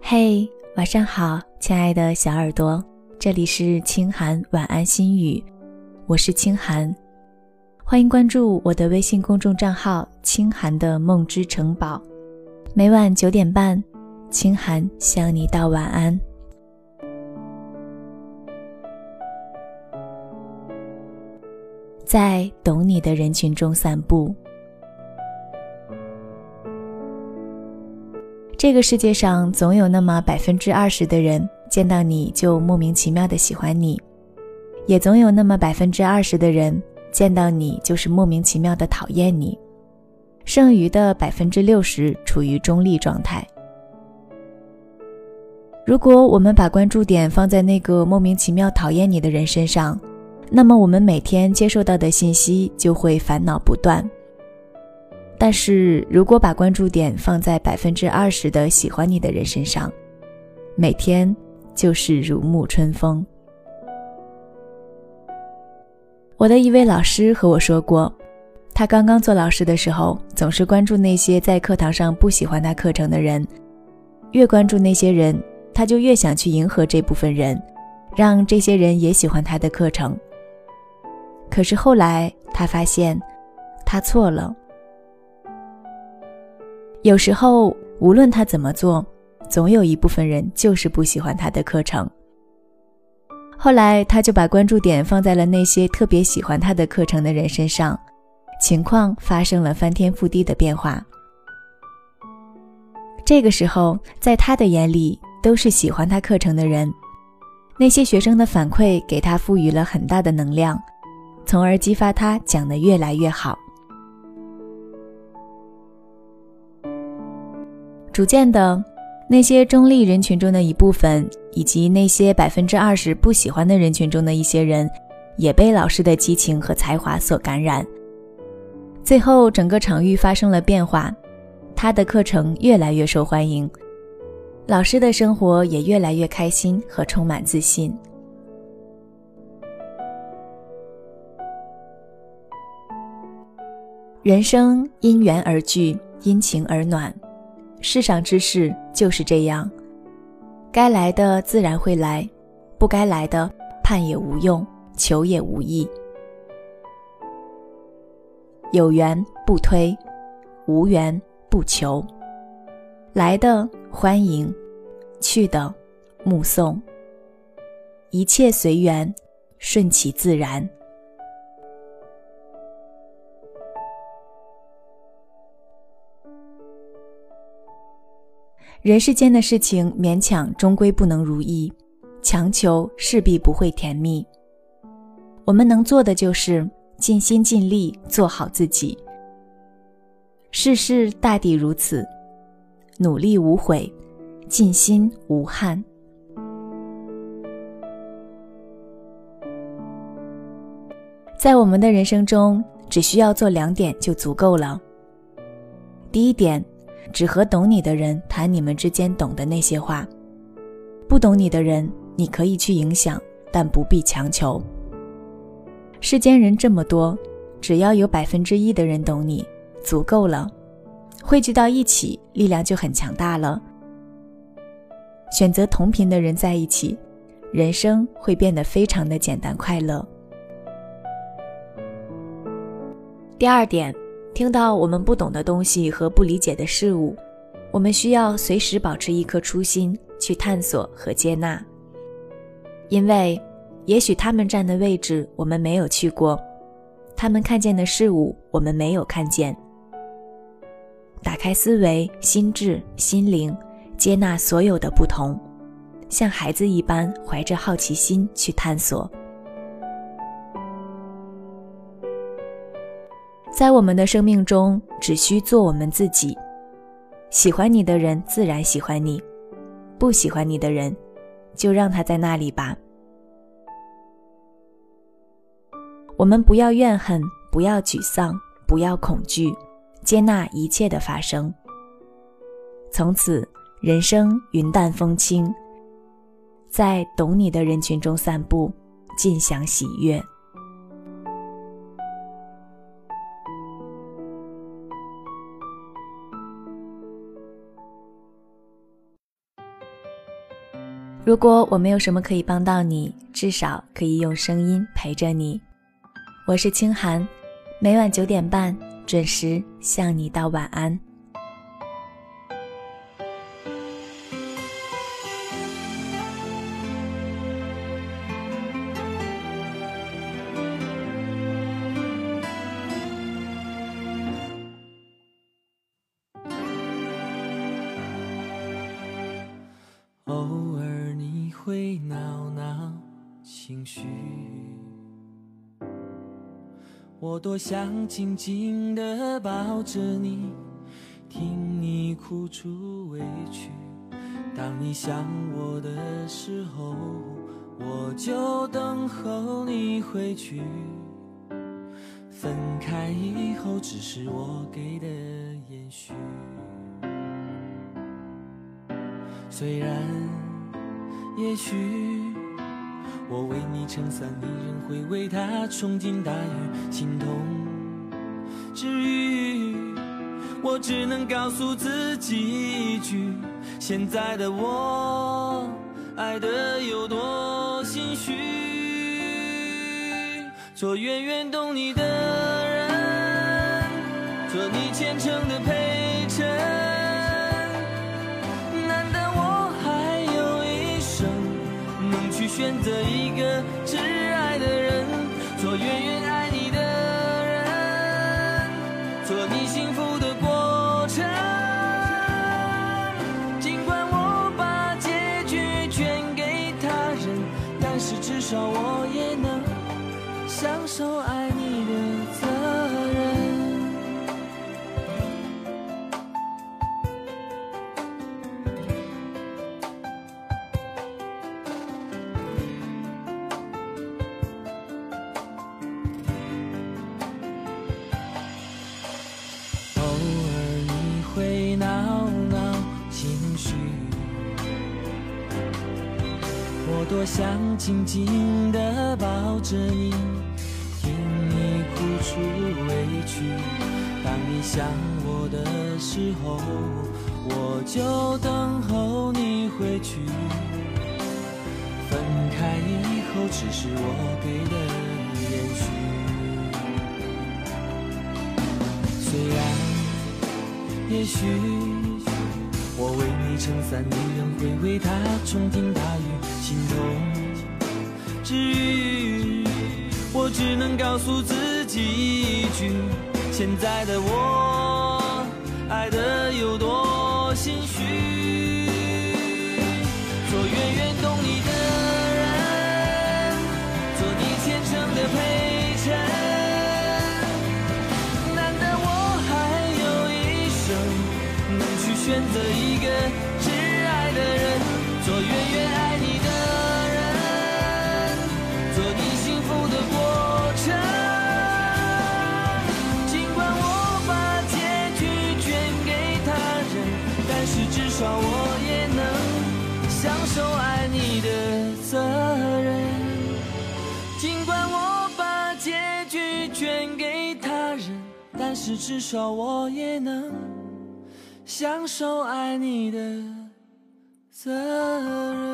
嘿，晚上好，亲爱的小耳朵，这里是清寒晚安心语，我是清寒，欢迎关注我的微信公众账号“清寒的梦之城堡”，每晚九点半，清寒向你道晚安。在懂你的人群中散步。这个世界上总有那么百分之二十的人见到你就莫名其妙的喜欢你，也总有那么百分之二十的人见到你就是莫名其妙的讨厌你，剩余的百分之六十处于中立状态。如果我们把关注点放在那个莫名其妙讨厌你的人身上，那么我们每天接受到的信息就会烦恼不断。但是如果把关注点放在百分之二十的喜欢你的人身上，每天就是如沐春风。我的一位老师和我说过，他刚刚做老师的时候，总是关注那些在课堂上不喜欢他课程的人，越关注那些人，他就越想去迎合这部分人，让这些人也喜欢他的课程。可是后来他发现，他错了。有时候，无论他怎么做，总有一部分人就是不喜欢他的课程。后来，他就把关注点放在了那些特别喜欢他的课程的人身上，情况发生了翻天覆地的变化。这个时候，在他的眼里，都是喜欢他课程的人。那些学生的反馈给他赋予了很大的能量，从而激发他讲得越来越好。逐渐的，那些中立人群中的一部分，以及那些百分之二十不喜欢的人群中的一些人，也被老师的激情和才华所感染。最后，整个场域发生了变化，他的课程越来越受欢迎，老师的生活也越来越开心和充满自信。人生因缘而聚，因情而暖。世上之事就是这样，该来的自然会来，不该来的盼也无用，求也无益。有缘不推，无缘不求。来的欢迎，去的目送。一切随缘，顺其自然。人世间的事情，勉强终归不能如意，强求势必不会甜蜜。我们能做的就是尽心尽力做好自己。世事大抵如此，努力无悔，尽心无憾。在我们的人生中，只需要做两点就足够了。第一点。只和懂你的人谈你们之间懂的那些话，不懂你的人，你可以去影响，但不必强求。世间人这么多，只要有百分之一的人懂你，足够了。汇聚到一起，力量就很强大了。选择同频的人在一起，人生会变得非常的简单快乐。第二点。听到我们不懂的东西和不理解的事物，我们需要随时保持一颗初心去探索和接纳。因为，也许他们站的位置我们没有去过，他们看见的事物我们没有看见。打开思维、心智、心灵，接纳所有的不同，像孩子一般怀着好奇心去探索。在我们的生命中，只需做我们自己。喜欢你的人自然喜欢你，不喜欢你的人，就让他在那里吧。我们不要怨恨，不要沮丧，不要恐惧，接纳一切的发生。从此，人生云淡风轻，在懂你的人群中散步，尽享喜悦。如果我没有什么可以帮到你，至少可以用声音陪着你。我是清寒，每晚九点半准时向你道晚安。哦会闹闹情绪，我多想紧紧地抱着你，听你哭出委屈。当你想我的时候，我就等候你回去。分开以后，只是我给的延续。虽然。也许我为你撑伞，你仍会为他冲进大雨，心痛治愈。我只能告诉自己一句：现在的我爱的有多心虚，做远远懂你的人，做你虔诚的陪选择一个挚爱的人，做远远爱你的人，做你幸福的过程。尽管我把结局全给他人，但是至少我也能享受爱多想紧紧地抱着你，听你哭出委屈。当你想我的时候，我就等候你回去。分开以后，只是我给的延续。虽然，也许。我为撑伞，你仍会为他冲天大雨，心痛治愈。我只能告诉自己一句：现在的我爱的有多心虚，选择一个挚爱的人做远远爱你的人做你幸福的过程尽管我把结局全给他人但是至少我也能享受爱你的责任尽管我把结局全给他人但是至少我也能享受爱你的责任。